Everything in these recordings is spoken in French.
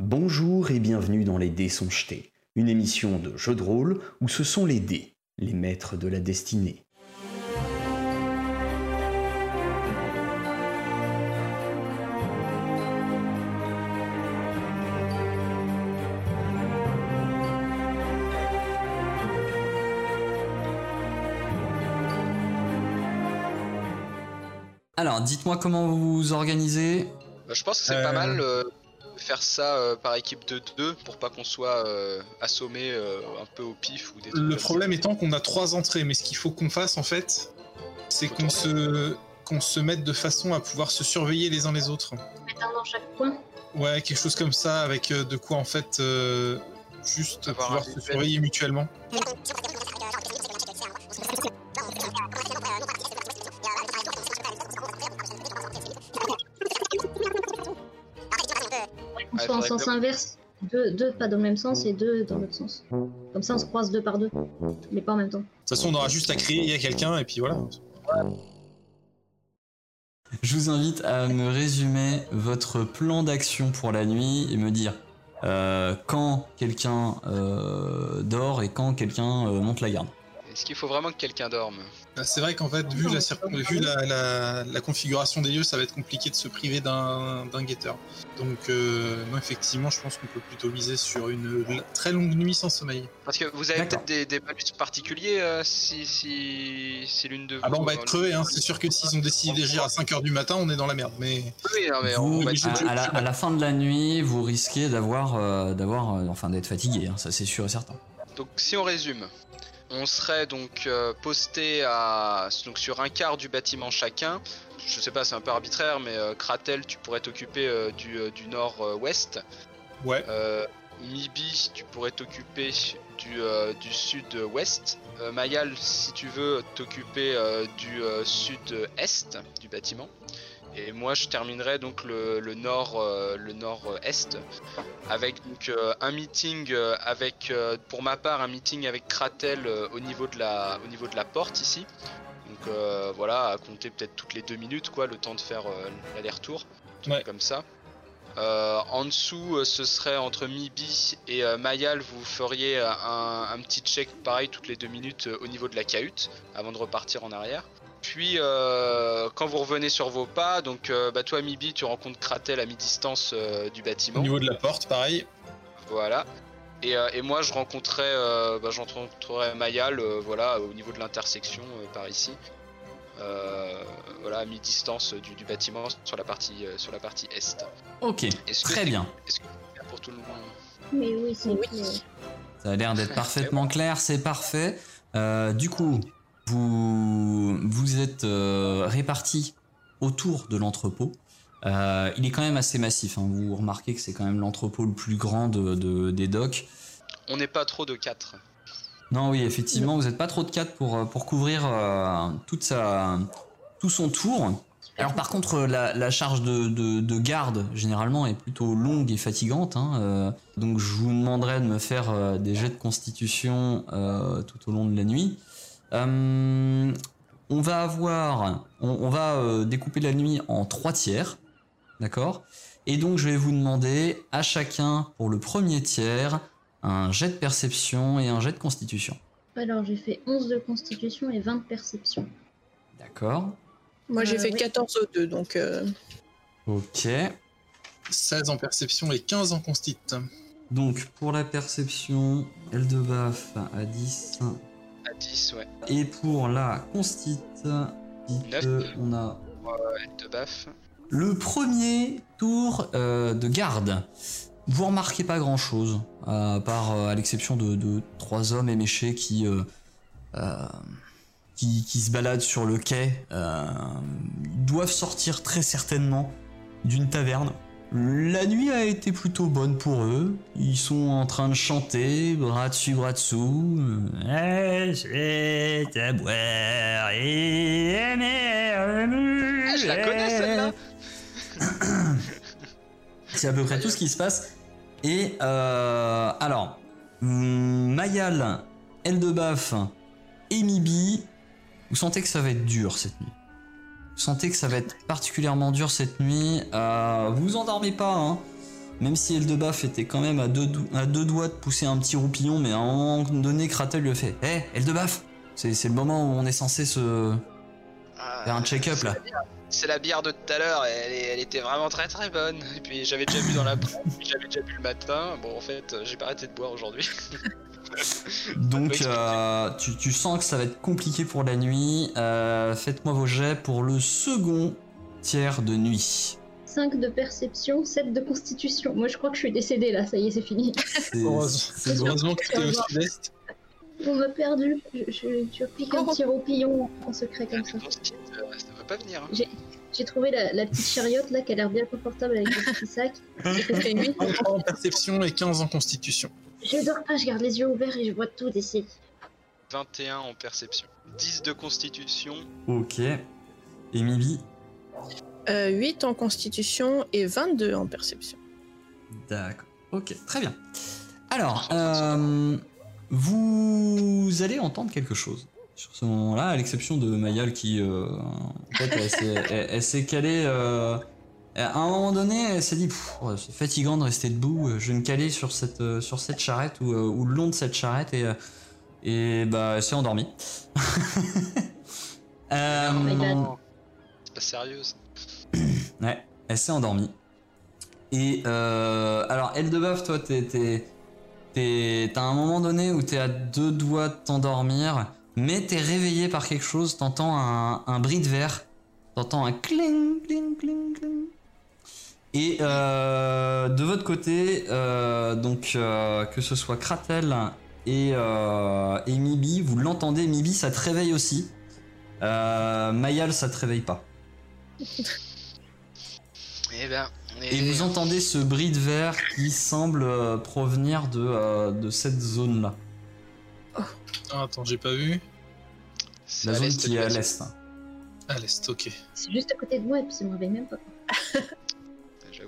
Bonjour et bienvenue dans Les Dés sont jetés, une émission de jeu de rôle où ce sont les dés, les maîtres de la destinée. Alors, dites-moi comment vous vous organisez. Bah, je pense que c'est pas Euh. mal euh, faire ça euh, par équipe de deux pour pas qu'on soit euh, assommé euh, un peu au pif ou des trucs Le problème étant qu'on a trois entrées, mais ce qu'il faut qu'on fasse en fait, c'est qu'on se qu'on se mette de façon à pouvoir se surveiller les uns les autres. Un dans chaque coin. Ouais, quelque chose comme ça, avec euh, de quoi en fait euh, juste Avoir pouvoir se surveiller mutuellement. Soit en sens inverse. Deux, deux pas dans le même sens et deux dans l'autre sens. Comme ça, on se croise deux par deux, mais pas en même temps. De toute façon, on aura juste à crier à quelqu'un et puis voilà. Je vous invite à me résumer votre plan d'action pour la nuit et me dire euh, quand quelqu'un euh, dort et quand quelqu'un euh, monte la garde. Est-ce qu'il faut vraiment que quelqu'un dorme? Bah, C'est vrai qu'en fait, vu, la, circon- vu la, la- la configuration des lieux, ça va être compliqué de se priver d'un d'un guetteur. Donc, euh, non, effectivement, je pense qu'on peut plutôt miser sur une très longue nuit sans sommeil. Parce que vous avez peut-être des, des malus particuliers euh, si, si, si l'une de vous. Ah bah, on va euh, être crevé, hein. c'est sûr que s'ils ont décidé d'agir à 5h du matin, on est dans la merde. Mais Oui, non, mais Vous, on va mais être- je- à, à la, à la fin de la nuit, vous risquez d'avoir, euh, d'avoir, euh, enfin, d'être fatigué, hein, ça c'est sûr et certain. Donc si on résume, on serait donc euh, posté à donc sur un quart du bâtiment chacun. Je sais pas, c'est un peu arbitraire, mais euh, Kratel, tu pourrais t'occuper euh, du, euh, du nord-ouest. ouais, Mibi, tu pourrais t'occuper du, du sud-ouest. Mayal, si tu veux, t'occuper du sud-est du bâtiment. Et moi, je terminerai donc le, le nord, euh, le nord-est, avec donc euh, un meeting euh, avec, euh, pour ma part, un meeting avec Kratel au niveau de la, au niveau de la porte ici. Donc voilà, à compter peut-être toutes les deux minutes, quoi, le temps de faire l'aller-retour, Ouais. comme ça. En dessous, ce serait entre Mibi et Mayal, vous feriez un, un petit check pareil toutes les deux minutes au niveau de la cahute avant de repartir en arrière. Puis euh, quand vous revenez sur vos pas, donc euh, bah, toi Mibi, tu rencontres Kratel à mi-distance euh, du au bâtiment. niveau de la porte, pareil. Voilà. Et, euh, et moi je rencontrerai, euh, bah, rencontrerai Mayal, euh, voilà, au niveau de l'intersection euh, par ici. Euh, voilà, à mi-distance du, du bâtiment sur la partie, euh, sur la partie est. Ok, très bien. Est-ce que c'est clair pour tout le monde? Mais oui, c'est Oui. clair. Ça a l'air d'être parfaitement clair, c'est parfait. Euh, du coup, vous, vous êtes euh, répartis autour de l'entrepôt. Euh, il est quand même assez massif. hein. Vous remarquez que c'est quand même l'entrepôt le plus grand de, de- des docks. On n'est pas trop de 4. Non, oui, effectivement, vous n'êtes pas trop de 4 pour, euh, pour couvrir euh, toute sa, tout son tour. Alors par contre, la, la charge de, de- de garde, généralement, est plutôt longue et fatigante. hein, euh, donc je vous demanderai de me faire des jets de constitution tout au long de la nuit. Euh, on va avoir... On, on va euh, découper la nuit en trois tiers. D'accord? Et donc je vais vous demander à chacun, pour le premier tiers, un jet de perception et un jet de constitution. Alors, j'ai fait 11 de constitution et 20 de perception. D'accord Moi, j'ai Euh, fait oui. 14 au 2, donc euh, Ok. 16 en perception et 15 en constit. Donc pour la perception, Eldebaf à 10. À 10, ouais. Et pour la constite, on a De baf. le premier tour euh, de garde. Vous remarquez pas grand chose, à part euh, à l'exception de, de trois hommes éméchés qui, euh, qui, qui se baladent sur le quai. Ils doivent sortir très certainement d'une taverne. La nuit a été plutôt bonne pour eux. Ils sont en train de chanter, bras dessus, bras dessous. Euh, c'est à boire et aimer. Ah, je la connais celle-là C'est à peu près tout ce qui se passe. Et euh, alors, Mayal, Eldebaf et Mibi, vous sentez que ça va être dur cette nuit. Vous sentez que ça va être particulièrement dur cette nuit. Euh, vous endormez pas, hein. même si Eldebaf était quand même à deux, dou- à deux doigts de pousser un petit roupillon, mais à un moment donné, Kratel lui a fait Hé, Eldebaf C'est c'est le moment où on est censé se Ah, faire un check-up là. C'est la bière de tout à l'heure, elle, elle était vraiment très très bonne. Et puis j'avais déjà bu dans la j'avais déjà bu le matin. Bon, en fait, j'ai pas arrêté de boire aujourd'hui. Donc euh, tu, tu sens que ça va être compliqué pour la nuit. Euh, Faites-moi vos jets pour le second tiers de nuit. 5 de perception, 7 de constitution. Moi je crois que je suis décédée là, ça y est, c'est fini. Heureusement que tu es au sud-est. On m'a perdu. Je, je, je pique un petit roupillon en secret comme ça. Ça veut pas venir. hein. J'ai trouvé la, la petite chariote là qui a l'air bien confortable avec le petit sac. En perception et 15 en constitution. Je dors pas, je garde les yeux ouverts et je vois tout d'ici. 21 en perception. 10 de constitution. Ok. Et Mibi Euh, 8 en constitution et 22 en perception. D'accord. Ok, très bien. Alors, euh, vous allez entendre quelque chose sur ce moment-là, à l'exception de Mayal qui, euh, en fait, elle s'est- elle- elle s'est calée. Euh, à un moment donné, elle s'est dit, c'est fatigant de rester debout. euh, Je vais me caler sur cette euh, sur cette charrette ou, euh, ou le long de cette charrette et euh, et bah elle s'est endormie. Euh. C'est pas sérieuse. Ouais, elle s'est endormie. Et euh, alors, Eldebaf, toi, t'es- t'as un moment donné où t'es à deux doigts de t'endormir, mais t'es réveillé par quelque chose, t'entends un, un bris de verre, t'entends un cling, cling, cling, cling. Et euh, de votre côté, euh, donc euh, que ce soit Kratel et, euh, et Mibi, vous l'entendez, Mibi, ça te réveille aussi. Euh, Mayal, ça te réveille pas. Eh ben. Et vous entendez ce bris de verre qui semble euh, provenir de, euh, de cette zone-là. Ah, attends, j'ai pas vu. c'est La zone qui est à l'est. À l'est, ok. C'est juste à côté de moi et puis ça me réveille même pas.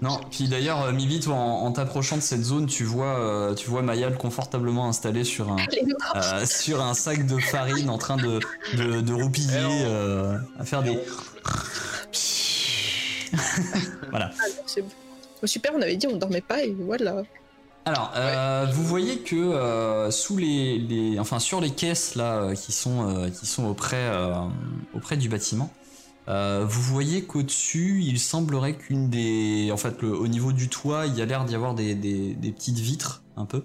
Non, puis d'ailleurs, euh, Mibi, toi, en, en t'approchant de cette zone, tu vois, euh, tu vois Mayal confortablement installé sur un, euh, sur un sac de farine en train de, de, de roupiller, euh, à faire des. voilà. Ah, bon. Oh, super, on avait dit on dormait pas et voilà. Alors, euh, vous voyez que euh, sous les, les- enfin sur les caisses là euh, qui sont euh, qui sont auprès euh, auprès du bâtiment, euh, vous voyez qu'au-dessus, il semblerait qu'une des, en fait, le- au niveau du toit, il y a l'air d'y avoir des, des- des petites vitres un peu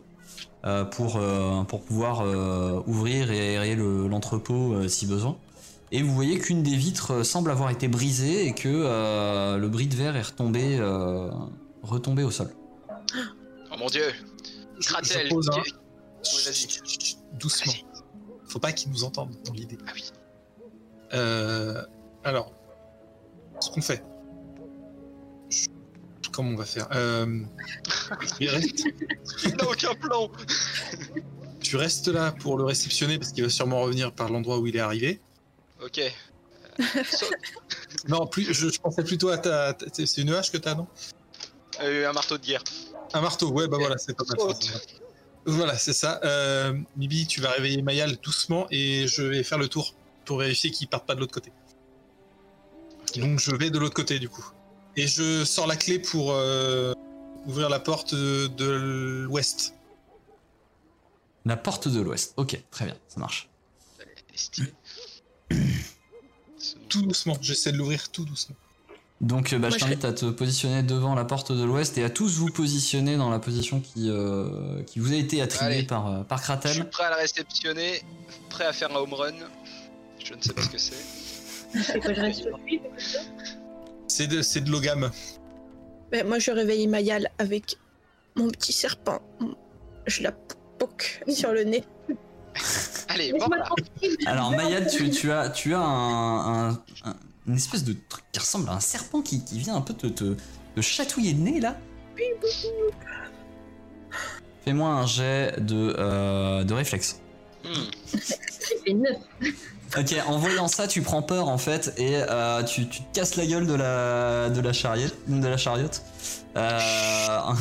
euh, pour euh, pour pouvoir euh, ouvrir et aérer le- l'entrepôt euh, si besoin. Et vous voyez qu'une des vitres semble avoir été brisée et que euh, le bris de verre est retombé euh, retombé au sol. Oh mon dieu. Kratel. chut, Doucement. Faut pas qu'ils nous entendent dans l'idée. Ah oui. Euh, alors, ce qu'on fait. Comment on va faire euh, il reste- Il n'a aucun plan. Tu restes là pour le réceptionner parce qu'il va sûrement revenir par l'endroit où il est arrivé. Ok. Euh. Non, plus, je, je pensais plutôt à ta. ta- c'est une hache que t'as, non? Euh, un marteau de guerre. Un marteau, ouais, bah voilà, c'est pas mal. Voilà, c'est ça. Euh, Mibi, tu vas réveiller Mayal doucement et je vais faire le tour pour vérifier qu'il parte pas de l'autre côté. Donc je vais de l'autre côté du coup. Et je sors la clé pour euh, ouvrir la porte de, de l'ouest. La porte de l'ouest. Ok, très bien, ça marche. Tout doucement, j'essaie de l'ouvrir tout doucement. Donc euh, bah, Moi, je t'invite à te positionner devant la porte de l'ouest et à tous vous positionner dans la position qui, euh, qui vous a été attribuée par, euh, par Je suis Kratel. prêt à la réceptionner, prêt à faire un home run. Je ne sais pas ce que c'est. C'est quoi, je reste sur lui C'est de, c'est de l'ogame. Ben, moi je réveille Mayal avec mon petit serpent. Je la poque sur le nez. Allez, bon Laisse-moi là. tranquille. Alors Mayad, tu, tu as, tu as un, un- un- une espèce de truc qui ressemble à un serpent qui, qui vient un peu te, te, te chatouiller le nez là. Fais-moi un jet de, euh, de réflexe. Hmm. J'ai fait 9. Ok, en voyant ça, tu prends peur en fait et euh, tu, tu te casses la gueule de la de la chariote, de la chariote. Euh,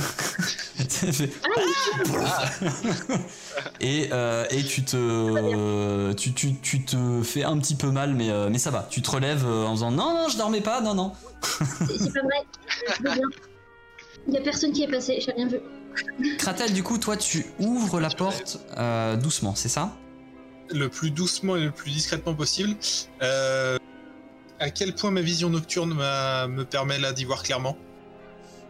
et euh, et tu te tu, tu, tu te fais un petit peu mal mais mais ça va. Tu te relèves en faisant non non je dormais pas non non. C'est pas vrai. Je veux bien. Il y a personne qui est passé, j'ai rien vu. Kratel, du coup, toi, tu ouvres la porte doucement, c'est ça? Le plus doucement et le plus discrètement possible. Euh, à quel point ma vision nocturne m'a- me permet là d'y voir clairement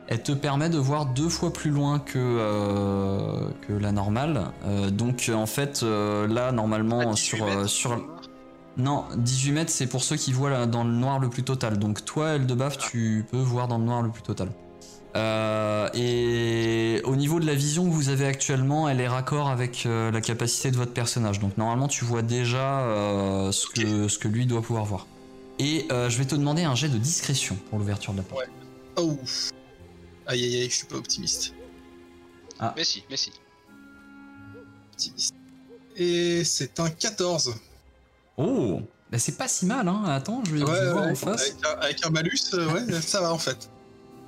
Elle te permet de voir deux fois plus loin que, euh, que la normale. Euh, donc, en fait, euh, là, normalement, 18 sur, mètres, sur. Non, 18 mètres, c'est pour ceux qui voient là, dans le noir le plus total. Donc toi, Eldebaf, tu peux voir dans le noir le plus total. Euh, et au niveau de la vision que vous avez actuellement, elle est raccord avec euh, la capacité de votre personnage. Donc normalement, tu vois déjà euh, ce, que, ce que lui doit pouvoir voir. Et euh, je vais te demander un jet de discrétion pour l'ouverture de la porte. Oh Aïe aïe aïe, je suis pas optimiste. Mais si, mais si. optimiste. Et c'est un 14. Oh bah c'est pas si mal, hein. Attends, je vais, je vais Ouais, voir ouais, en face. avec, un, avec un malus, euh, ouais, ça va en fait.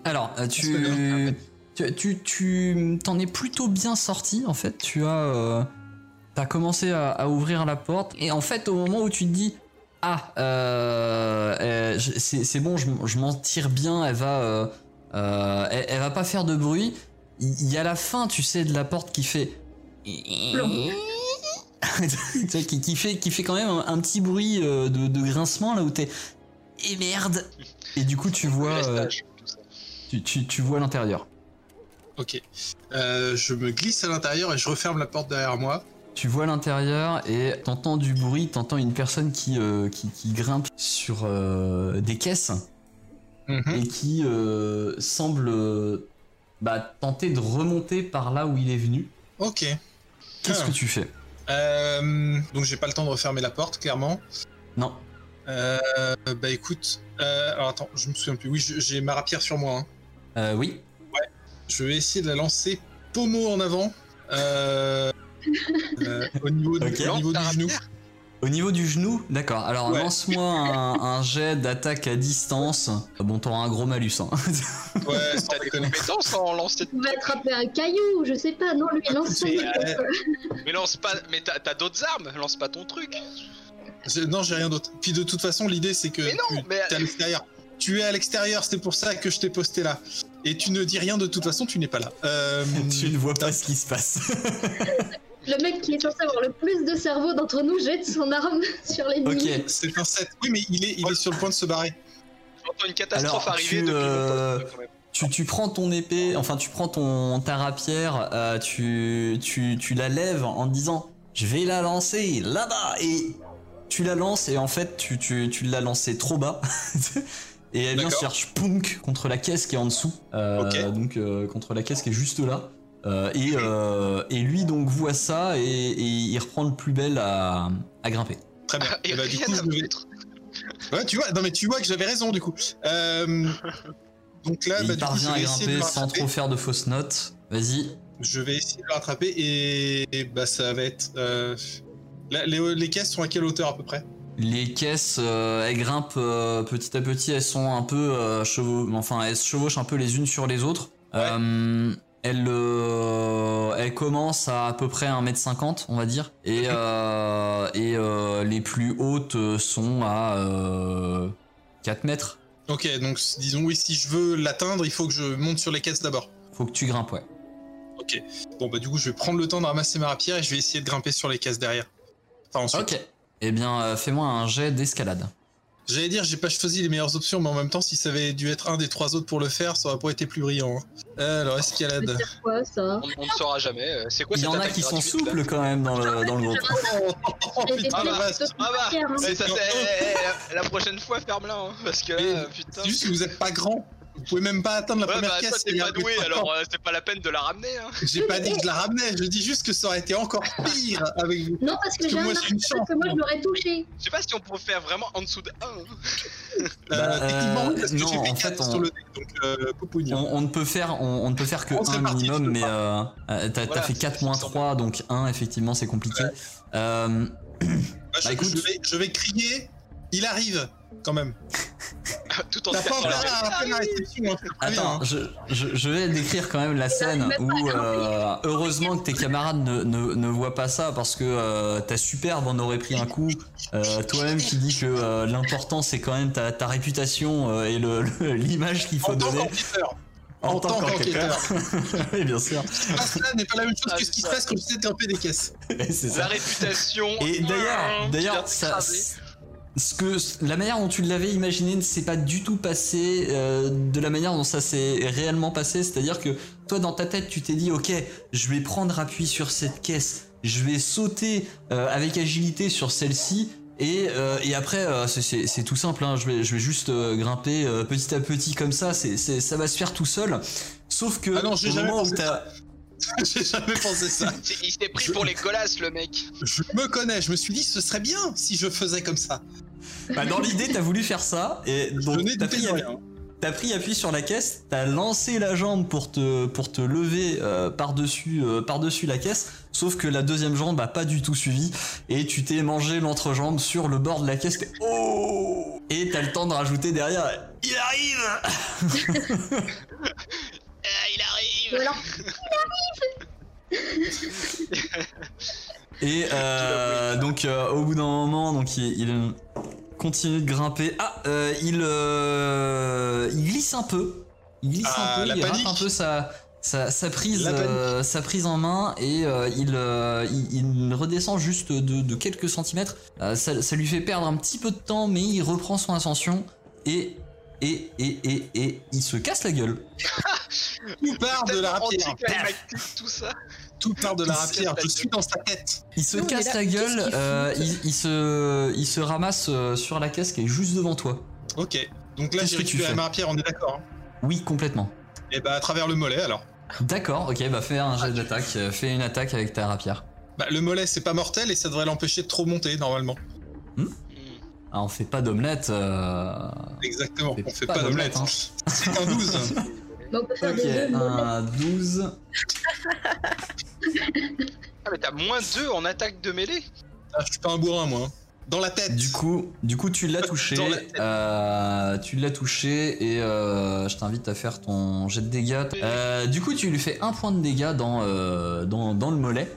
Alors, euh, tu, tu, tu, tu t'en es plutôt bien sorti en fait. Tu as, euh, t'as commencé à, à ouvrir la porte et en fait au moment où tu te dis ah euh, euh, c'est c'est bon, je, je m'en tire bien, elle va, euh, euh, elle, elle va pas faire de bruit. Il y a la fin, tu sais, de la porte qui fait. Qui, qui fait qui fait quand même un, un petit bruit euh, de, de grincement là où t'es et merde et du coup tu vois tu, tu, tu vois l'intérieur. Ok. Euh, je me glisse à l'intérieur et je referme la porte derrière moi. Tu vois l'intérieur et t'entends du bruit, t'entends une personne qui, euh, qui, qui grimpe sur euh, des caisses Mhm. et qui euh, semble bah, tenter de remonter par là où il est venu. Ok. Qu'est-ce Ah. que tu fais? Donc j'ai pas le temps de refermer la porte, clairement. Non. Bah écoute, alors attends, je me souviens plus. Oui, j'ai ma rapière sur moi. hein. Euh, oui. Je vais essayer de la lancer pommeau en avant. Euh, euh, au niveau, au niveau Lance du genou. Au niveau du genou, d'accord. Alors Ouais. lance-moi un, un jet d'attaque à distance. Bon, t'auras un gros malus. Hein. Ouais, T'as des compétences en lancer On va attraper un caillou, je sais pas, non, lui, lance son Mais, quoi. Mais lance pas. Mais t'as t'as d'autres armes, lance pas ton truc. Non, j'ai rien d'autre. Puis de toute façon, l'idée c'est que Mais non, tu mais- es à l'extérieur. Tu es à l'extérieur, c'est pour ça que je t'ai posté là. Et tu ne dis rien de toute façon, tu n'es pas là. Euh, tu ne vois pas ce qui se passe. Le mec qui est censé avoir le plus de cerveau d'entre nous jette son arme sur l'ennemi. ok. C'est un 7. Oui, mais il est, il est sur le point de se barrer. J'entends une catastrophe Alors, arriver tu, depuis euh, quand même. Tu, tu prends ton épée, enfin tu prends ton ta rapière, euh, tu, tu, tu la lèves en disant je vais la lancer là-bas et tu la lances et en fait tu, tu, tu l'as lancée trop bas et elle vient se faire punk contre la caisse qui est en dessous, euh, Ok. donc euh, contre la caisse qui est juste là. Euh, et, euh, et lui donc voit ça et, et il reprend le plus belle à, à grimper. Très bien. Et Et bah, du coup, je vais... Ouais, tu vois, non mais tu vois que j'avais raison du coup. Euh, Donc là, bah, il du coup, je parvient à vais essayer de le grimper sans rattraper. trop faire de fausses notes. Vas-y. Je vais essayer de le rattraper et, et bah ça va être. euh, là, les, les caisses sont à quelle hauteur à peu près? Les caisses, euh, elles grimpent euh, petit à petit, elles sont un peu euh, chevau- enfin elles se chevauchent un peu les unes sur les autres. Ouais. Elles, elles commencent à à peu près 1m50, on va dire. Et, et les plus hautes sont à euh, 4 mètres. Ok, donc disons oui, si je veux l'atteindre, il faut que je monte sur les caisses d'abord. Faut que tu grimpes, ouais. Ok. Bon bah du coup, je vais prendre le temps de ramasser ma rapière et je vais essayer de grimper sur les caisses derrière. Enfin ensuite. Ok. Eh bien, euh, fais-moi un jet d'escalade. J'allais dire, j'ai pas choisi les meilleures options, mais en même temps, si ça avait dû être un des trois autres pour le faire, ça aurait pas été plus brillant. hein. Alors, Ça escalade. quoi, ça? On, on ne saura jamais. euh, C'est quoi Il y en a qui sont souples quand même dans le, dans le groupe. Oh, J'ai été putain, Ah bah, hein. Ça, c'est- eh, eh, la prochaine fois, ferme-la, hein, parce que euh, putain. C'est juste que vous êtes pas grand. Vous pouvez même pas atteindre la Ouais, première bah, caisse. toi, il t'es y a pas un doué, alors euh, c'est pas la peine de la ramener, hein. J'ai pas dit que je la ramenais, je dis juste que ça aurait été encore pire avec vous. Non, parce que Parce que j'ai un moi, arc, parce chance, que moi je l'aurais touché. Je sais pas si on pourrait faire vraiment en dessous de 1. Euh, Bah, techniquement, oui, parce que non, j'ai fait en 4 fait, on- sur le dé, donc euh. On, on ne peut faire, on, on ne peut faire que On serait un parti, minimum, je mais euh, euh, t'as, Voilà, t'as fait c'est 4 ce qui moins me semble. 3, donc 1, effectivement, c'est compliqué. Euh, Bah, je, bah, écoute. je vais, je vais crier, il arrive, quand même. Tout en la attends, je, je, je vais décrire quand même la scène où, euh, heureusement que tes camarades ne, ne, ne voient pas ça parce que euh, ta superbe en aurait pris un coup. Euh, toi-même qui dis que euh, l'important c'est quand même ta, ta réputation euh, et le- le- l'image qu'il faut En tant donner. qu'ambiteur. En tant qu'enquêteur. oui, bien sûr. Ce qui se passe là n'est pas la même chose que ce qui se passe quand grimper des caisses. C'est La réputation. Et d'ailleurs, d'ailleurs, ça. Ce que la manière dont tu l'avais imaginé ne s'est pas du tout passé euh, de la manière dont ça s'est réellement passé. C'est-à-dire que toi, dans ta tête, tu t'es dit, ok, je vais prendre appui sur cette caisse, je vais sauter euh, avec agilité sur celle-ci. Et, euh, et après, euh, c'est- tout simple, hein, je, vais, je vais juste euh, grimper euh, petit à petit comme ça, c'est c'est- ça va se faire tout seul. Sauf que Ah non, au jamais moment où pensé t'as... J'ai jamais pensé ça. Il s'est pris Je- pour les colasses, le mec. Je me connais, je me suis dit ce serait bien si je faisais comme ça. Bah, dans l'idée, t'as voulu faire ça, et donc t'as pris. T'as pris appui sur la caisse, t'as lancé la jambe pour te, pour te lever euh, par-dessus euh, par-dessus la caisse, sauf que la deuxième jambe a pas du tout suivi, et tu t'es mangé l'entrejambe sur le bord de la caisse. t'es- Oh Et t'as le temps de rajouter derrière, il arrive Ah, il arrive. Et euh, donc euh, au bout d'un moment, donc il, il continue de grimper. Ah, euh, il, euh, il glisse un peu. Il glisse Ah, un peu, la il rate panique. un peu sa, sa, sa prise, euh, sa en main et euh, il, euh, il, il redescend juste de, de quelques centimètres. Euh, ça, ça lui fait perdre un petit peu de temps, mais il reprend son ascension et et et et et il se casse la gueule. Tout part de la rapière. tout ça. Tout part de la Il se rapière. casse Je la suis dans sa quête. Il se casse là, la gueule, euh, il, il se, il se ramasse euh, sur la caisse qui est juste devant toi. Ok. Donc là, j'ai récupéré fais ma rapière, on est d'accord. Oui, complètement. Et bah, à travers le mollet alors. D'accord, ok, bah fais un jet d'attaque, euh, fais une attaque avec ta rapière. Bah, le mollet, c'est pas mortel et ça devrait l'empêcher de trop monter normalement. Hmm? Ah, on fait pas d'omelette. Euh... Exactement. On fait pas pas d'omelette, d'omelette. C'est un 12. bah, on peut faire Ok, un 12. Ah, mais t'as moins 2 en attaque de mêlée? Ah, je suis pas un bourrin, moi. hein. Dans la tête. Du coup, du coup, tu l'as touché. Dans la tête. euh, tu l'as touché et euh, je t'invite à faire ton jet de dégâts. Euh, du coup, tu lui fais un point de dégâts dans, euh, dans, dans le mollet.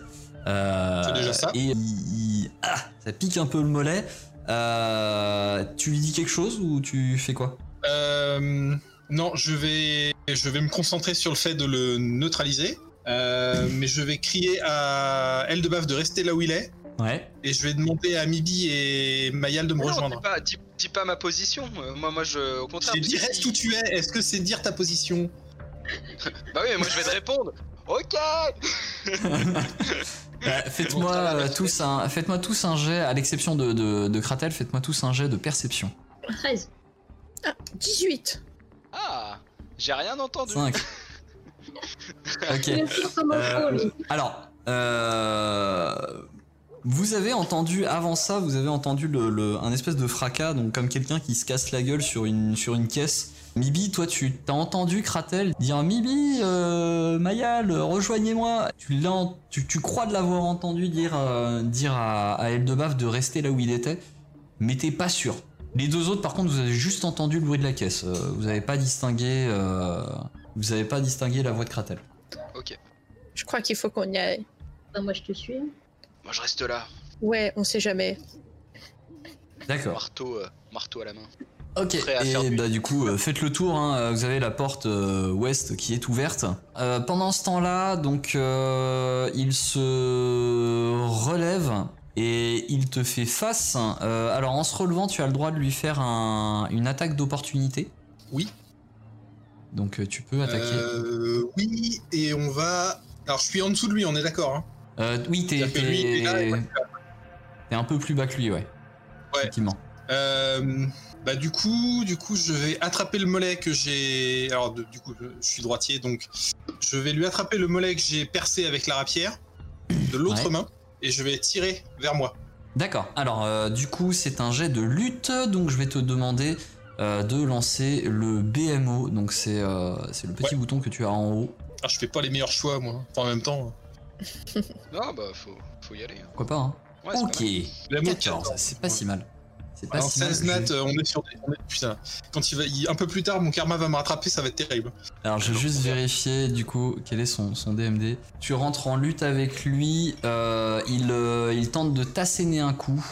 Euh, C'est déjà ça. Et il- il- ah, ça pique un peu le mollet. Euh, tu lui dis quelque chose ou tu fais quoi? Euh, non, je vais, je vais me concentrer sur le fait de le neutraliser. Euh, mais je vais crier à Eldebaf de rester là où il est. Ouais. Et je vais demander à Mibi et Mayal de me Non, rejoindre. dis pas, dis, dis pas ma position. Moi, moi, je, au contraire. Dit que reste où tu es. Est-ce que c'est dire ta position? Bah oui, mais moi je vais te répondre. Ok. Euh, faites-moi ça va, euh, tous un, faites-moi tous un jet, à l'exception de, de, de Kratel, faites-moi tous un jet de perception. 13. Ah, 18. Ah, j'ai rien entendu. 5. ok. Euh. Alors, euh, vous avez entendu avant ça, vous avez entendu le, le- un espèce de fracas, donc comme quelqu'un qui se casse la gueule sur une sur une caisse. Mibi, toi, tu t'as entendu Kratel dire Mibi, euh, Mayal, rejoignez-moi. Tu crois de l'avoir entendu dire euh, dire à, à Eldebaf de rester là où il était, mais t'es pas sûr. Les deux autres, par contre, vous avez juste entendu le bruit de la caisse. Euh, vous avez pas distingué, euh, vous avez pas distingué la voix de Kratel. Ok. Je crois qu'il faut qu'on y aille. Bah, moi, je te suis. Moi je reste là, Ouais, on sait jamais. D'accord. marteau, euh, marteau à la main. Ok, et du- bah du coup, euh, faites le tour, hein, vous avez la porte euh, ouest qui est ouverte. Euh, pendant ce temps-là, donc, euh, il se relève et il te fait face. Euh, alors en se relevant, tu as le droit de lui faire un- une attaque d'opportunité. Oui. Donc euh, tu peux attaquer. Euh, Oui, et on va. Alors, je suis en dessous de lui, on est d'accord. Hein Euh, oui, t'es- t'es un peu plus bas que lui, ouais. Ouais. Effectivement. Euh, bah du coup, du coup, je vais attraper le mollet que j'ai. Alors de- du coup, je, je suis droitier, donc je vais lui attraper le mollet que j'ai percé avec la rapière de l'autre Ouais. main et je vais tirer vers moi. D'accord. Alors, euh, du coup, c'est un jet de lutte, donc je vais te demander euh, de lancer le BMO. Donc, c'est euh, c'est le petit Ouais. bouton que tu as en haut. Alors je fais pas les meilleurs choix, moi. Enfin, en même temps. Non, bah faut, faut y aller. hein. Pourquoi pas, hein Ouais, c'est Ok. pas mal. La moitié, 14, attends. c'est pas si mal. C'est pas Alors si mal. 16 nat, Je- on est sur des. on est- Putain, quand il va, il- un peu plus tard, mon karma va me rattraper, ça va être terrible. Alors, je vais juste vérifier, du coup, quel est son, son DMD. Tu rentres en lutte avec lui. euh, il, euh, il tente de t'asséner un coup.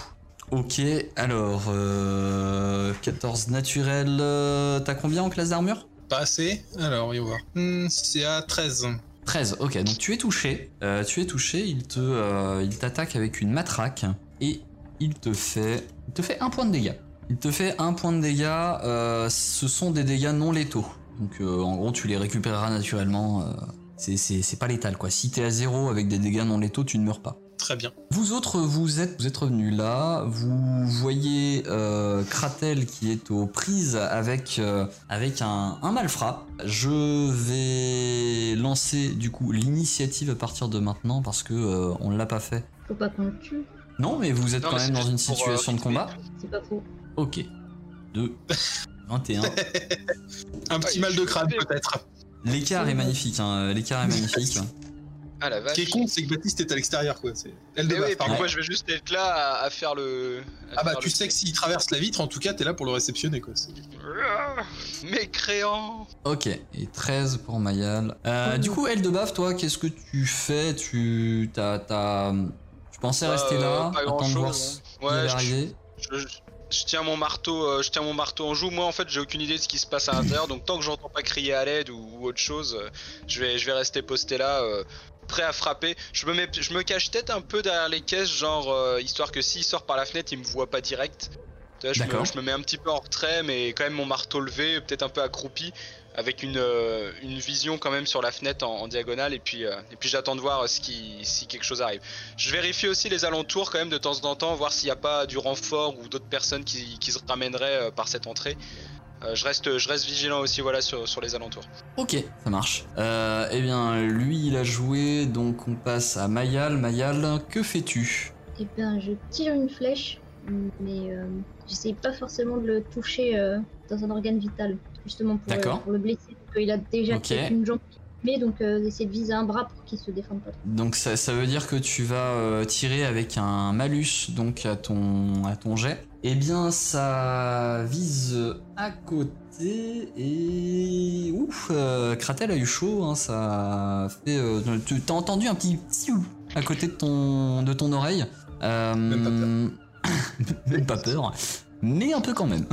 Ok, alors, euh, 14 naturel. euh, T'as combien en classe d'armure? Pas assez Alors, voyons voir. Hmm, c'est à 13. 13, ok, donc tu es touché. Euh, tu es touché, il te, euh, il t'attaque avec une matraque et il te fait, il te fait un point de dégâts. Il te fait un point de dégâts. euh, ce sont des dégâts non létaux. Donc euh, en gros, tu les récupéreras naturellement. euh, c'est, c'est, c'est pas létal quoi. Si t'es à zéro avec des dégâts non létaux, tu ne meurs pas. Très bien. Vous autres, vous êtes, vous êtes revenus là. Vous voyez euh, Kratel qui est aux prises avec, euh, avec un, un malfrat. Je vais lancer du coup l'initiative à partir de maintenant parce que euh, on l'a pas fait. Faut pas qu'on le tue. Non, mais vous êtes Non, quand même dans une pour, situation euh, de combat. C'est pas faux. Ok. 2, 21. Un petit mal de crâne, peut-être. L'écart est magnifique. Hein. L'écart est magnifique. Ah la Ce vache. qui est con, c'est que Baptiste est à l'extérieur, quoi. C'est elle de oui, moi je vais juste être là à, à faire le. à Ah bah, tu le- sais que s'il traverse la vitre, en tout cas, t'es là pour le réceptionner, quoi. C'est- Ah, Mécréant Ok, et 13 pour Mayal. Euh, du coup, Eldebaf, toi, qu'est-ce que tu fais? Tu t'as, tu pensais Bah, rester là, pas grand voir hein. Ouais, je, je- je- je tiens mon marteau, euh, je tiens mon marteau en joue. Moi en fait j'ai aucune idée de ce qui se passe à l'intérieur, donc tant que j'entends pas crier à l'aide ou, ou autre chose, euh, je vais, je vais rester posté là, euh, prêt à frapper. Je me mets, je me cache peut-être un peu derrière les caisses, genre euh, histoire que s'il sort par la fenêtre, il me voit pas direct. Je, me, je me mets un petit peu en retrait, mais quand même mon marteau levé, peut-être un peu accroupi, avec une, euh, une vision quand même sur la fenêtre en, en diagonale, et puis, euh, et puis j'attends de voir ce qui, si quelque chose arrive. Je vérifie aussi les alentours quand même de temps en temps, voir s'il n'y a pas du renfort ou d'autres personnes qui, qui se ramèneraient euh, par cette entrée. Euh, je, reste, je reste vigilant aussi voilà, sur, sur les alentours. Ok, ça marche. Euh, eh bien, lui, il a joué, donc on passe à Mayal. Mayal, que fais-tu? Eh bien, je tire une flèche, mais euh, j'essaye pas forcément de le toucher euh, dans un organe vital, justement pour, euh, pour le blesser, parce qu'il a déjà une jambe. Mais donc, euh, essayer de viser un bras pour qu'il se défende pas trop. Donc ça, ça veut dire que tu vas euh, tirer avec un malus donc à ton, à ton jet. Eh bien, ça vise à côté et ouf, euh, Kratel a eu chaud. hein, ça fait. euh, tu t'as entendu un petit psiou à côté de ton, de ton oreille. Euh, Même même pas peur, mais un peu quand même.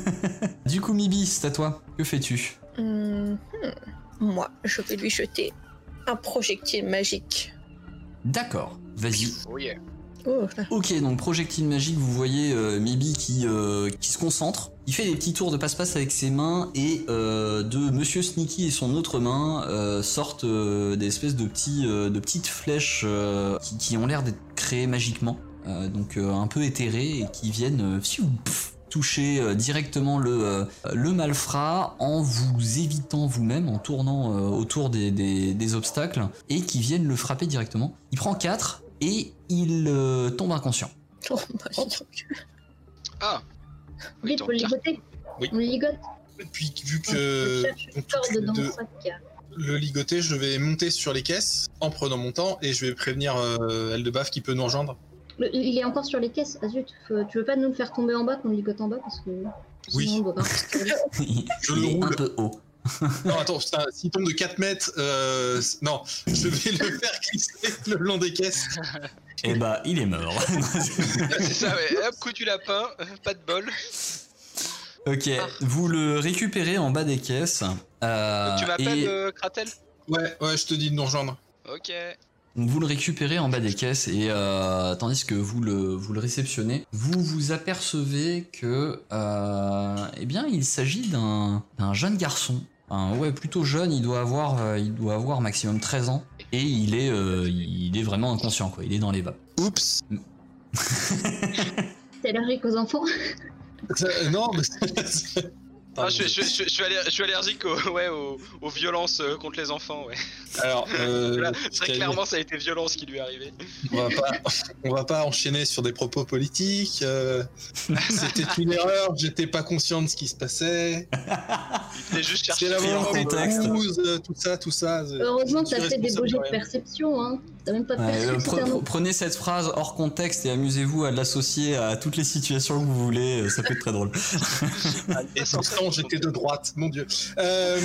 du coup, Mibi, c'est à toi. Que fais-tu? Hmm, hmm. Moi, je vais lui jeter un projectile magique. D'accord, vas-y. Oh yeah. Oh. Ok, donc projectile magique, vous voyez euh, Mibi qui, euh, qui se concentre. Il fait des petits tours de passe-passe avec ses mains et euh, de Monsieur Sneaky et son autre main euh, sortent euh, des espèces de, petits, euh, de petites flèches euh, qui, qui ont l'air d'être créées magiquement, euh, donc euh, un peu éthérées et qui viennent euh, pff, toucher euh, directement le, euh, le malfrat en vous évitant vous-même, en tournant euh, autour des, des- des obstacles et qui viennent le frapper directement. Il prend 4 et il euh, tombe inconscient. Oh, bah. Ah Oui, pis. ligoter. Oui. On le ligote. Et puis, vu que corde dans deux- le ligoter, je vais monter sur les caisses en prenant mon temps et je vais prévenir euh, Eldebaf qui peut nous rejoindre. Le- il est encore sur les caisses. Ah zut, faut- tu veux pas nous le faire tomber en bas qu'on le ligote en bas parce que. Oui. sinon, on doit pas. il Je le est un roule. peu haut. Non, attends, putain, s'il tombe de 4 mètres, euh, non, je vais le faire glisser le long des caisses. Et bah, il est mort. C'est ça, ouais. Hop, coup du lapin, euh, pas de bol. ok, vous le récupérez en bas des caisses. euh, tu m'appelles et euh, Kratel? Ouais, ouais, je te dis de nous rejoindre. Ok. Vous le récupérez en bas des caisses et euh, tandis que vous le, vous le réceptionnez, vous vous apercevez que, euh, eh bien, il s'agit d'un d'un jeune garçon. Ouais, plutôt jeune, il doit avoir, euh, il doit avoir maximum 13 ans et il est, euh, il est vraiment inconscient quoi. Il est dans les bas. Oups. T'es allergique aux enfants Ça- non, mais c'est- Ah, je, je- je- je suis aller- je suis allergique aux, ouais, aux, aux violences euh, contre les enfants. Ouais. Alors, euh, Là, très clairement, ça a été violent ce qui lui est arrivé. on va pas, on va pas enchaîner sur des propos politiques. euh, C'était une erreur, j'étais pas conscient de ce qui se passait. Il était juste C'est cherché. la contexte. euh, tout ça, tout ça. Heureusement, t'as fait des beaux jets de perception, hein. T'as même pas de Ouais, euh, pre- prenez cette phrase hors contexte et amusez-vous à l'associer à toutes les situations que vous voulez, euh, ça peut être très drôle. Et pourtant, j'étais de droite, mon dieu. Euh,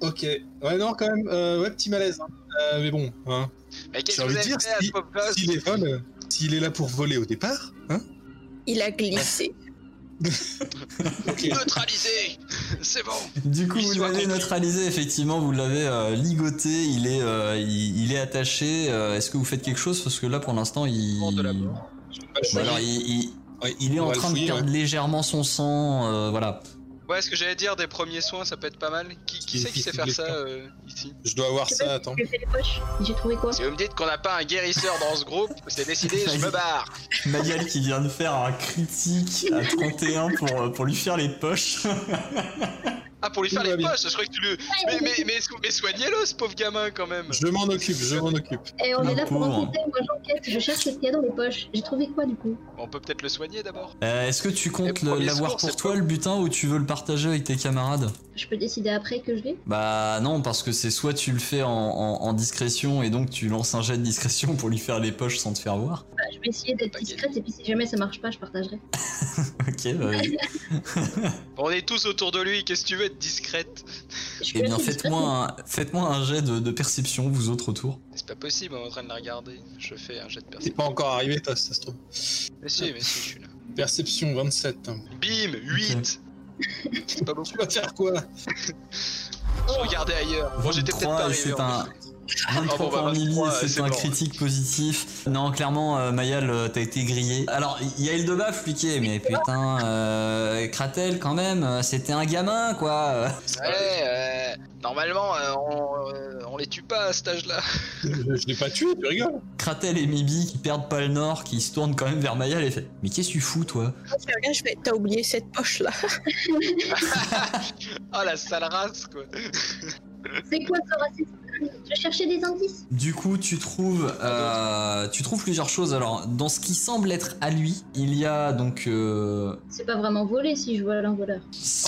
ok. Ouais, non, quand même, euh, ouais, petit malaise. hein. Euh, mais bon, hein. Mais qu'est-ce J'ai que vous envie de avez dire, si- est euh, s'il est là pour voler au départ, hein Il a glissé. Neutralisé C'est bon Du coup, vous l'avez neutralisé, effectivement, vous l'avez euh, ligoté, il est, euh, il, il est attaché. euh, Est-ce que vous faites quelque chose? Parce que là, pour l'instant, il. Il, il- Ouais, il est on en train de perdre ouais. légèrement son sang, euh, voilà. Ouais, ce que j'allais dire, des premiers soins, ça peut être pas mal. Qui, qui Qui- c'est qui sait faire ça euh, ici? Je dois avoir ça, attends. si j'ai fait les poches. J'ai trouvé quoi? Si vous me dites qu'on n'a pas un guérisseur dans ce groupe, c'est décidé, je me barre Mayal qui vient de faire un critique à 31 pour, pour lui faire les poches. Ah, pour lui faire les poches, je croyais que tu le. Mais, mais, mais, mais soignez-le, ce pauvre gamin, quand même Je m'en occupe, je m'en occupe. Et on est là pour enquêter, moi j'enquête, je cherche ce qu'il y a dans les poches. J'ai trouvé quoi du coup? On peut peut-être le soigner d'abord Euh, Est-ce que tu comptes l'avoir pour toi le butin ou tu veux le partager avec tes camarades? Je peux décider après que je l'ai Bah non, parce que c'est soit tu le fais en, en- en discrétion et donc tu lances un jet de discrétion pour lui faire les poches sans te faire voir. Je vais essayer d'être discrète et puis si jamais ça marche pas, je partagerai. Ok, bah, vas-y. On est tous autour de lui, qu'est-ce que tu veux être discrète? Eh bien, faites-moi un, un jet de, de perception, vous autres autour. C'est pas possible, on est en train de la regarder. Je fais un jet de T'es perception. pas encore arrivé, toi, ça se trouve. Mais si, mais si, je suis là. Perception 27. Bim 8 C'est pas beaucoup. Tu vas faire quoi? Je regardais ailleurs. Bon, j'étais peut-être 23, pas arrivé. c'est en un... plus. 23 Ah bon, bah, pour Millie, 23, c'est un critique positif. Non, clairement, euh, Mayal, euh, t'as été grillé. Alors, il y a Eldebaf, lui, qui est, mais putain, euh, Kratel, quand même, euh, c'était un gamin, quoi. Ouais, euh, normalement, euh, on, euh, on les tue pas à cet âge-là. je, je l'ai pas tué, tu rigoles Kratel et Mibi qui perdent pas le nord, qui se tournent quand même vers Mayal et fait Mais qu'est-ce que tu fous, toi? Je fais rien, je fais, t'as oublié cette poche là. Oh la sale race, quoi. C'est quoi ce racisme Je cherchais des indices. Du coup, tu trouves, euh, tu trouves plusieurs choses. Alors, dans ce qui semble être à lui, il y a donc. Euh, C'est pas vraiment volé si je vois un voleur.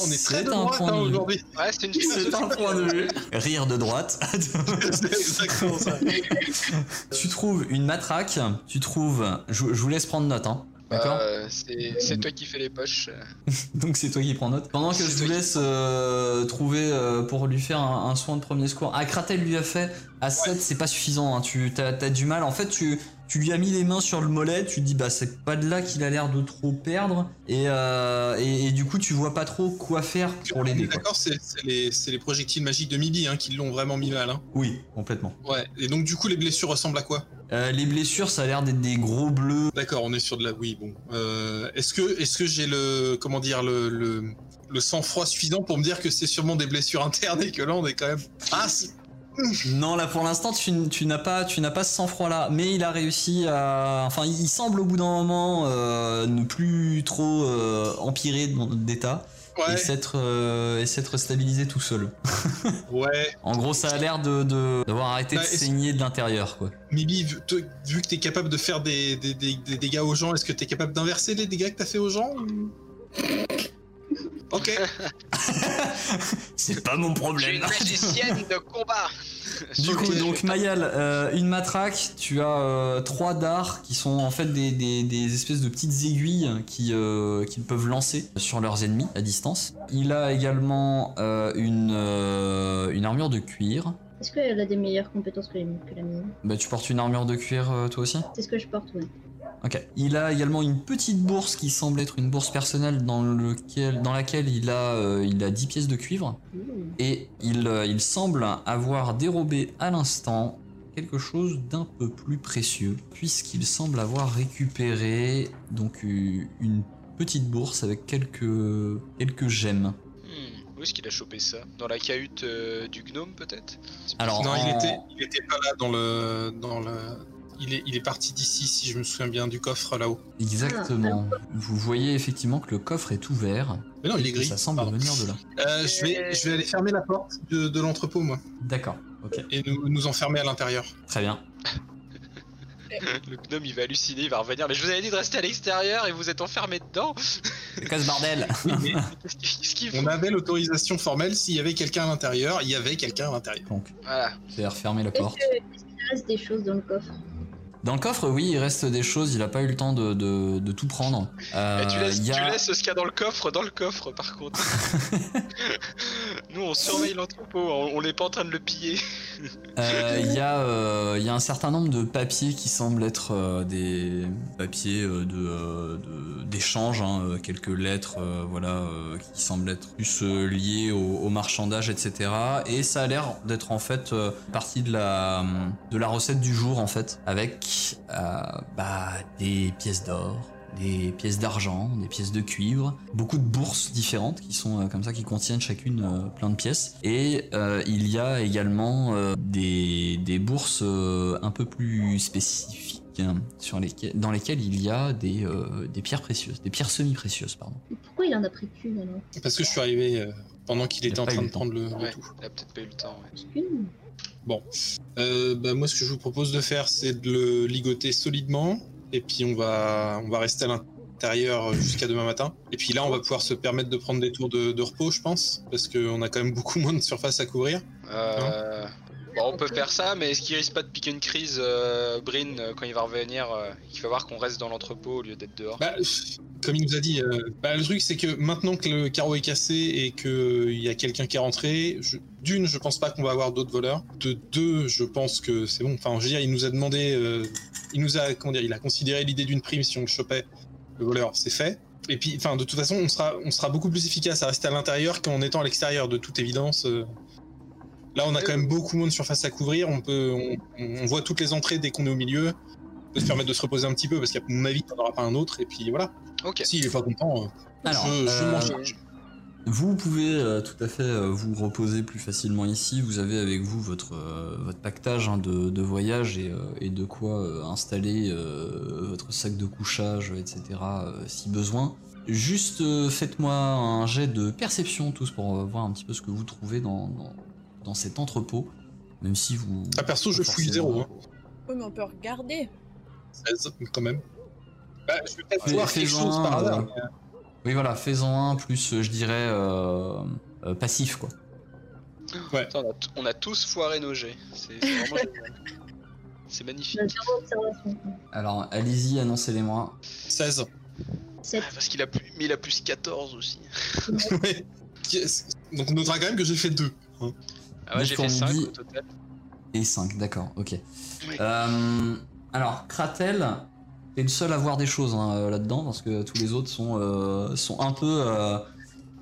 On est très c'est de un droite hein, aujourd'hui. Ouais, c'est une C'est un point de vue. Rire de droite. C'est exactement ça. tu trouves une matraque. Tu trouves. Je, je vous laisse prendre note, hein. D'accord Euh, c'est toi qui fais les poches. Donc c'est toi qui prends note. Pendant que je vous qui- laisse euh, trouver euh, pour lui faire un, un soin de premier secours. Ah, Kratel lui a fait. À 7, c'est pas suffisant. hein. Tu as, du mal. En fait, tu, tu lui as mis les mains sur le mollet. Tu te dis, bah, c'est pas de là qu'il a l'air de trop perdre. Et, euh, et, et du coup, tu vois pas trop quoi faire pour l'aider. D'accord, c'est c'est les, c'est les projectiles magiques de Mibi hein, qui l'ont vraiment mis mal. Hein. Oui, complètement. Ouais, et donc du coup, les blessures ressemblent à quoi? Euh, les blessures, ça a l'air d'être des gros bleus. D'accord, on est sur de la. Oui, bon. Euh, est-ce que, est-ce que j'ai le, comment dire, le, le, le sang-froid suffisant pour me dire que c'est sûrement des blessures internes et que là, on est quand même. Ah, Non, là pour l'instant, tu, tu n'as pas, tu n'as pas ce sang-froid là, mais il a réussi à, enfin, il semble au bout d'un moment euh, ne plus trop euh, empirer dans- et s'être, euh, et s'être stabilisé tout seul. ouais. En gros, ça a l'air de, d'avoir arrêté Bah, de est-ce- saigner de l'intérieur, quoi. Mibi, vu, toi- vu que t'es capable de faire des, des, des, des dégâts aux gens, est-ce que t'es capable d'inverser les dégâts que t'as fait aux gens ou- Ok. C'est pas mon Je suis problème. une magicienne de combat. Du coup, donc Mayal, euh, une matraque, tu as euh, trois dards qui sont en fait des, des- des espèces de petites aiguilles qui, euh, qu'ils peuvent lancer sur leurs ennemis à distance. Il a également euh, une, euh, une armure de cuir. Est-ce qu'elle a des meilleures compétences que, les- que la mienne? Bah, tu portes une armure de cuir euh, toi aussi? C'est ce que je porte, ouais. Ok. Il a également une petite bourse qui semble être une bourse personnelle dans, lequel, dans laquelle il a, euh, il a 10 pièces de cuivre. Ouh. Et il, euh, il semble avoir dérobé à l'instant quelque chose d'un peu plus précieux, puisqu'il semble avoir récupéré donc une petite bourse avec quelques, quelques gemmes. Hmm, Où est-ce qu'il a chopé ça? Dans la cahute euh, du gnome, peut-être? Alors, non, en- il était, il était pas là dans le, dans le. Il est, il est parti d'ici, si je me souviens bien, du coffre là-haut. Exactement. Vous voyez effectivement que le coffre est ouvert. Mais non, il est gris. Ça semble Pardon. venir de là. Euh, je vais, je vais aller fermer la porte de, de l'entrepôt, moi, D'accord. Ok. et nous, nous enfermer à l'intérieur. Très bien. Le gnome, il va halluciner, il va revenir. Mais je vous avais dit de rester à l'extérieur et vous êtes enfermé dedans. Ce bordel mais Qu'est-ce qu'il on avait l'autorisation formelle. S'il y avait quelqu'un à l'intérieur, il y avait quelqu'un à l'intérieur. Donc, Voilà. je vais refermer la porte. est-ce qu'il reste des choses dans le coffre? Dans le coffre, oui, il reste des choses. Il a pas eu le temps de, de- de tout prendre. Euh, Eh, tu, laisses, il y a- tu laisses ce qu'il y a dans le coffre, dans le coffre par contre. Nous, on surveille l'entrepôt, on n'est pas en train de le piller. Euh, Il y, a, euh, il y a un certain nombre de papiers qui semblent être euh, des papiers euh, de, euh, d'échange, hein, euh, quelques lettres, euh, voilà, euh, qui semblent être plus euh, liées au, au marchandage, etc. Et ça a l'air d'être en fait euh, partie de la, de la recette du jour en fait, avec euh, bah, des pièces d'or, des pièces d'argent, des pièces de cuivre, beaucoup de bourses différentes qui sont euh, comme ça, qui contiennent chacune euh, plein de pièces. Et euh, il y a également euh, des, des bourses euh, un peu plus spécifiques hein, sur lesquelles, dans lesquelles il y a des, euh, des pierres précieuses, des pierres semi-précieuses, pardon. Pourquoi il en a pris qu'une alors? Parce que je suis arrivé euh, pendant qu'il était en train de prendre le, tout. il a peut-être pas eu le temps. ouais. Qu'une Euh, bah, moi, ce que je vous propose de faire, c'est de le ligoter solidement. Et puis, on va, on va rester à l'intérieur jusqu'à demain matin. Et puis là, on va pouvoir se permettre de prendre des tours de, de repos, je pense. Parce qu'on a quand même beaucoup moins de surface à couvrir. Euh, bon, on peut faire ça, mais est-ce qu'il risque pas de piquer une crise, euh, Brin, euh, quand il va revenir euh, Il va voir qu'on reste dans l'entrepôt au lieu d'être dehors. Bah, comme il nous a dit, euh, bah, le truc, c'est que maintenant que le carreau est cassé et qu'il y a quelqu'un qui est rentré, je- d'une, je pense pas qu'on va avoir d'autres voleurs. De deux, je pense que c'est bon. Enfin, je veux dire, il nous a demandé, euh, il nous a, comment dire, il a considéré l'idée d'une prime si on le chopait, le voleur, c'est fait. Et puis, enfin, de toute façon, on sera, on sera beaucoup plus efficace à rester à l'intérieur qu'en étant à l'extérieur, de toute évidence. Là, on a quand même beaucoup moins de surface à couvrir. On peut, on, on voit toutes les entrées dès qu'on est au milieu. On peut se permettre de se reposer un petit peu parce qu'à mon avis, t'en auras pas un autre. Et puis voilà. Ok. S'il est pas content, euh, Alors, je, je euh, m'en charge. Vous pouvez euh, tout à fait euh, vous reposer plus facilement ici. Vous avez avec vous votre, euh, votre pactage hein, de, de voyage et, euh, et de quoi euh, installer euh, votre sac de couchage, etc. euh, si besoin. Juste euh, faites-moi un jet de perception tous pour euh, voir un petit peu ce que vous trouvez dans, dans, dans cet entrepôt. Même si vous... Ah, perso, je fouille zéro. Hein. Oui, mais on peut regarder. 16, quand même. Bah, je vais peut-être voir quelque par un, hasard. euh, euh, Oui voilà, fais-en un plus euh, je dirais euh, euh, passif quoi. Attends, on, a t- on a tous foiré nos jets. C'est c'est vraiment génial. C'est magnifique. Alors allez-y, annoncez-les-moi. 16. 7. Ah, Parce qu'il a plus, mais il a plus 14 aussi. ouais. Yes. Donc on notera quand même que j'ai fait 2. Ah ouais, j'ai fait on 5 dit- au total. Et 5, d'accord, ok. Oui. Euh, alors, Kratel, t'es le seul à voir des choses hein, euh, là-dedans, parce que tous les autres sont, euh, sont un peu... euh,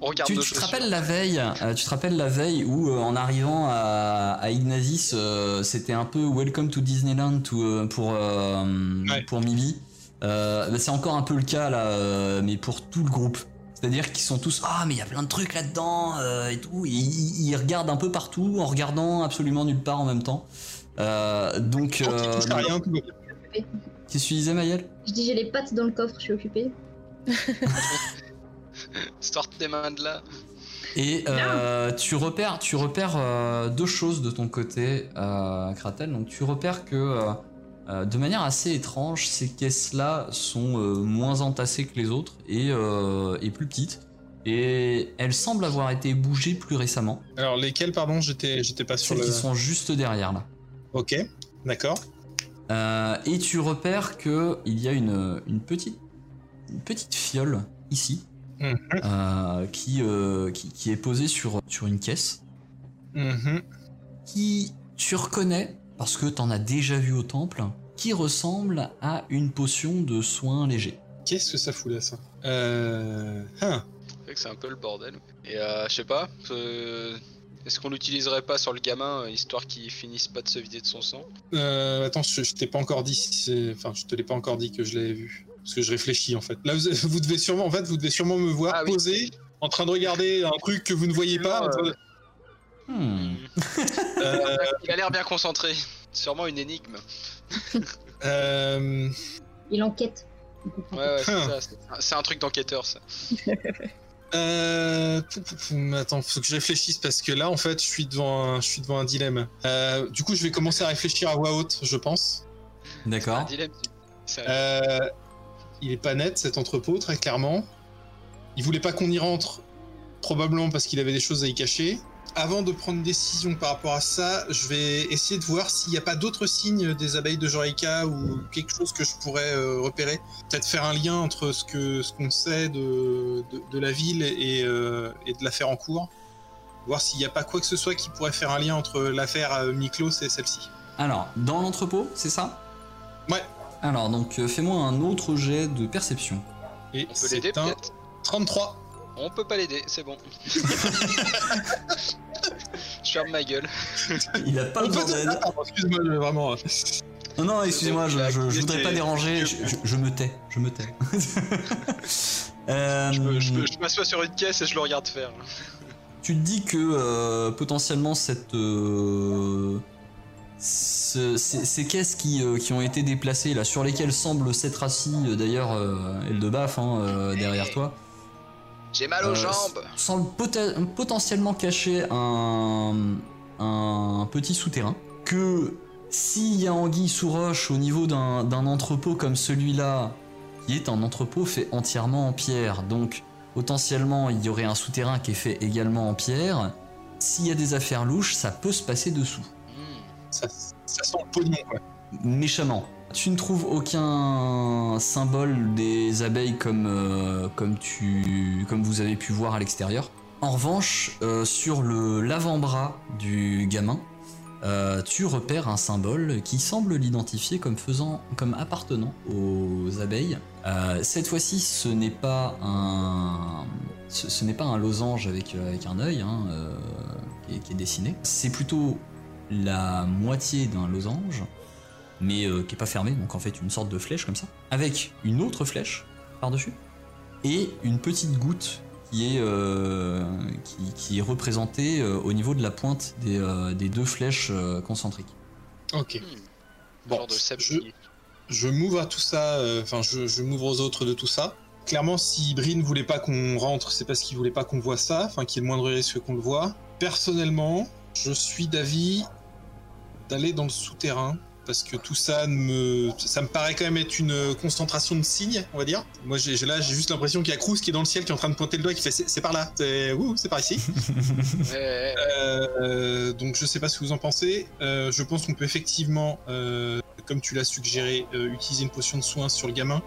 On regarde Tu, te rappelles la veille, euh, tu te rappelles la veille où euh, en arrivant à, à Ignazis, euh, c'était un peu Welcome to Disneyland to, euh, pour euh, Ouais. pour Mibi. Euh, bah, c'est encore un peu le cas là, euh, mais pour tout le groupe. C'est-à-dire qu'ils sont tous ah mais il y a plein de trucs là-dedans euh, et tout. Et ils, ils regardent un peu partout en regardant absolument nulle part en même temps. Euh, donc, euh, rien, qu'est-ce que tu disais Mayel? Je dis j'ai les pattes dans le coffre, je suis occupée. Sors tes mains de là. Et euh, tu repères, tu repères euh, deux choses de ton côté, euh, Kratel. Donc tu repères que euh, de manière assez étrange, ces caisses-là sont euh, moins entassées que les autres et, euh, et plus petites. Et elles semblent avoir été bougées plus récemment. Alors lesquels, pardon, j'étais, j'étais pas sur Celles le. qui sont juste derrière là. Ok, d'accord. Et tu repères que il y a une, une petite une petite fiole ici Mhm. qui, qui qui est posée sur sur une caisse. Mhm. qui tu reconnais, parce que t'en as déjà vu au temple, qui ressemble à une potion de soins légers. Qu'est-ce que ça fout là, ça? Euh... hein. C'est vrai que c'est un peu le bordel. Et euh, je sais pas. euh, Est-ce qu'on l'utiliserait pas sur le gamin euh, histoire qu'il finisse pas de se vider de son sang? Euh, attends, je, je t'ai pas encore dit, si c'est- enfin, je te l'ai pas encore dit que je l'avais vu, parce que je réfléchis en fait. Là, vous, vous devez sûrement, en fait, vous devez sûrement me voir Ah oui. poser, en train de regarder un truc que vous ne voyez pas. en train de- Hmm. Euh, Il a l'air bien concentré. Sûrement une énigme. euh, Il enquête. Ouais, ouais, c'est Hein. ça. c'est- C'est un truc d'enquêteur, ça. euh, attends, faut que je réfléchisse parce que là, en fait, je suis devant un, je suis devant un dilemme. Euh, du coup, je vais commencer à réfléchir à voix haute, je pense. Un D'accord. dilemme. Euh, il est pas net cet entrepôt, très clairement. Il voulait pas qu'on y rentre, probablement parce qu'il avait des choses à y cacher. Avant de prendre une décision par rapport à ça, je vais essayer de voir s'il n'y a pas d'autres signes des abeilles de Jorica ou quelque chose que je pourrais euh, repérer. Peut-être faire un lien entre ce que ce qu'on sait de, de, de la ville et, euh, et de l'affaire en cours. voir s'il n'y a pas quoi que ce soit qui pourrait faire un lien entre l'affaire euh, Miklos et celle-ci. Alors, dans l'entrepôt, c'est ça? Ouais. Alors, donc, euh, fais-moi un autre jet de perception. Et On peut l'aider un peut-être? 33. On peut pas l'aider, c'est bon. Ferme ma gueule. Il a pas On besoin d'aide. Excuse-moi, vraiment. euh, Non, non, excusez-moi, je, je- je voudrais pas déranger, je, me tais, je me tais. Euh, Je m'assois sur une caisse et je le regarde faire. Tu te dis que euh, potentiellement cette euh, ce- ces, ces caisses qui, qui ont été déplacées là sur lesquelles semble s'être assis d'ailleurs Eldebaf hein, derrière toi J'ai mal aux euh, jambes. semble potentiellement cacher un, un petit souterrain que s'il y a anguille sous roche au niveau d'un entrepôt comme celui-là qui est un entrepôt fait entièrement en pierre donc potentiellement il y aurait un souterrain qui est fait également en pierre s'il y a des affaires louches ça peut se passer dessous Hmm. Ça, ça sent le pognon, quoi. méchamment. Tu ne trouves aucun symbole des abeilles comme, euh, comme, vous avez pu voir à l'extérieur. En revanche, euh, sur le l'avant-bras du gamin, euh, tu repères un symbole qui semble l'identifier comme faisant, comme appartenant aux abeilles. Cette fois-ci, ce n'est pas un, ce, losange avec, un œil hein, qui est dessiné. C'est plutôt la moitié d'un losange, mais euh, qui est pas fermé, donc en fait une sorte de flèche comme ça, avec une autre flèche par-dessus, et une petite goutte qui est, euh, qui, qui est représentée euh, au niveau de la pointe des, euh, des deux flèches euh, concentriques. Ok. Hmm. Bon, Genre de je, je m'ouvre à tout ça, euh, enfin, je, je m'ouvre aux autres de tout ça. Clairement, si Brin voulait pas qu'on rentre, c'est parce qu'il voulait pas qu'on voit ça, enfin, qu'il y ait le moindre risque qu'on le voit. Personnellement, je suis d'avis d'aller dans le souterrain. Parce que tout ça me, ça me paraît quand même être une concentration de signes, on va dire. Moi, j'ai là, j'ai juste l'impression qu'il y a Cruz qui est dans le ciel, qui est en train de pointer le doigt, et qui fait c'est par là, c'est ouh, c'est par ici. Euh, donc je sais pas ce que vous en pensez. Euh, je pense qu'on peut effectivement, euh, comme tu l'as suggéré, euh, utiliser une potion de soin sur le gamin.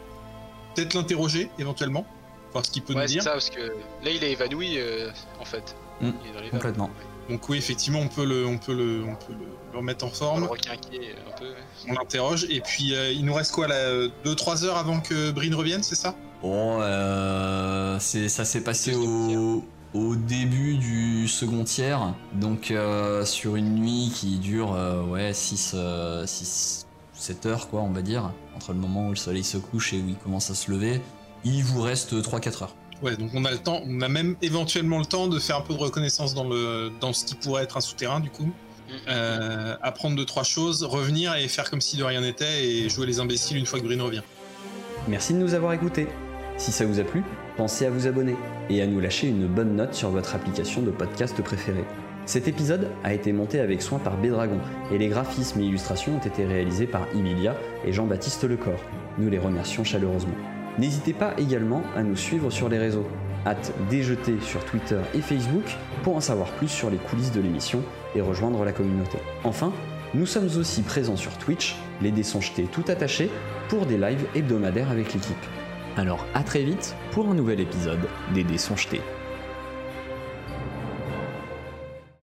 Peut-être l'interroger éventuellement, voir ce qu'il peut ouais nous dire. ça, parce que là il est évanoui euh, en fait. Hmm, Il est dans les vannes. complètement. Donc oui, effectivement, on peut le, on peut le, on peut le, le remettre en On le forme. peu. ouais. On l'interroge et puis euh, il nous reste quoi là 2-3 heures avant que Brin revienne, c'est ça? Bon, euh, c'est, ça s'est passé au, au début du second tiers, donc euh, sur une nuit qui dure euh, ouais, 6, 7 heures, quoi, on va dire, entre le moment où le soleil se couche et où il commence à se lever, il vous reste 3-4 heures. Ouais, donc on a le temps, on a même éventuellement le temps de faire un peu de reconnaissance dans le, dans ce qui pourrait être un souterrain du coup. Euh, apprendre deux trois choses, revenir et faire comme si de rien n'était et jouer les imbéciles une fois que Brune revient. Merci de nous avoir écoutés. Si ça vous a plu, pensez à vous abonner et à nous lâcher une bonne note sur votre application de podcast préférée. Cet épisode a été monté avec soin par Bédragon et les graphismes et illustrations ont été réalisés par Emilia et Jean-Baptiste Lecor. Nous les remercions chaleureusement. N'hésitez pas également à nous suivre sur les réseaux. Hâte déjeter sur Twitter et Facebook pour en savoir plus sur les coulisses de l'émission et rejoindre la communauté. Enfin, nous sommes aussi présents sur Twitch, les dés tout attachés, pour des lives hebdomadaires avec l'équipe. Alors à très vite pour un nouvel épisode des dés.